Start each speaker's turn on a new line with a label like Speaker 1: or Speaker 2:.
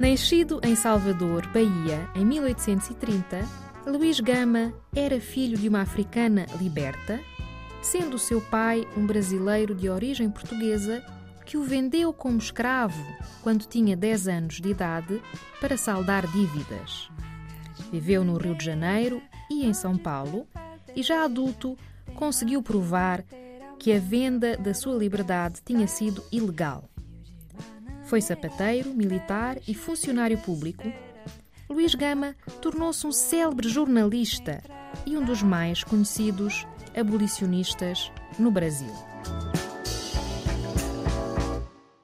Speaker 1: Nascido em Salvador, Bahia, em 1830, Luís Gama era filho de uma africana liberta, sendo seu pai um brasileiro de origem portuguesa que o vendeu como escravo quando tinha 10 anos de idade para saldar dívidas. Viveu no Rio de Janeiro e em São Paulo e, já adulto, conseguiu provar que a venda da sua liberdade tinha sido ilegal. Foi sapateiro, militar e funcionário público. Luís Gama tornou-se um célebre jornalista e um dos mais conhecidos abolicionistas no Brasil.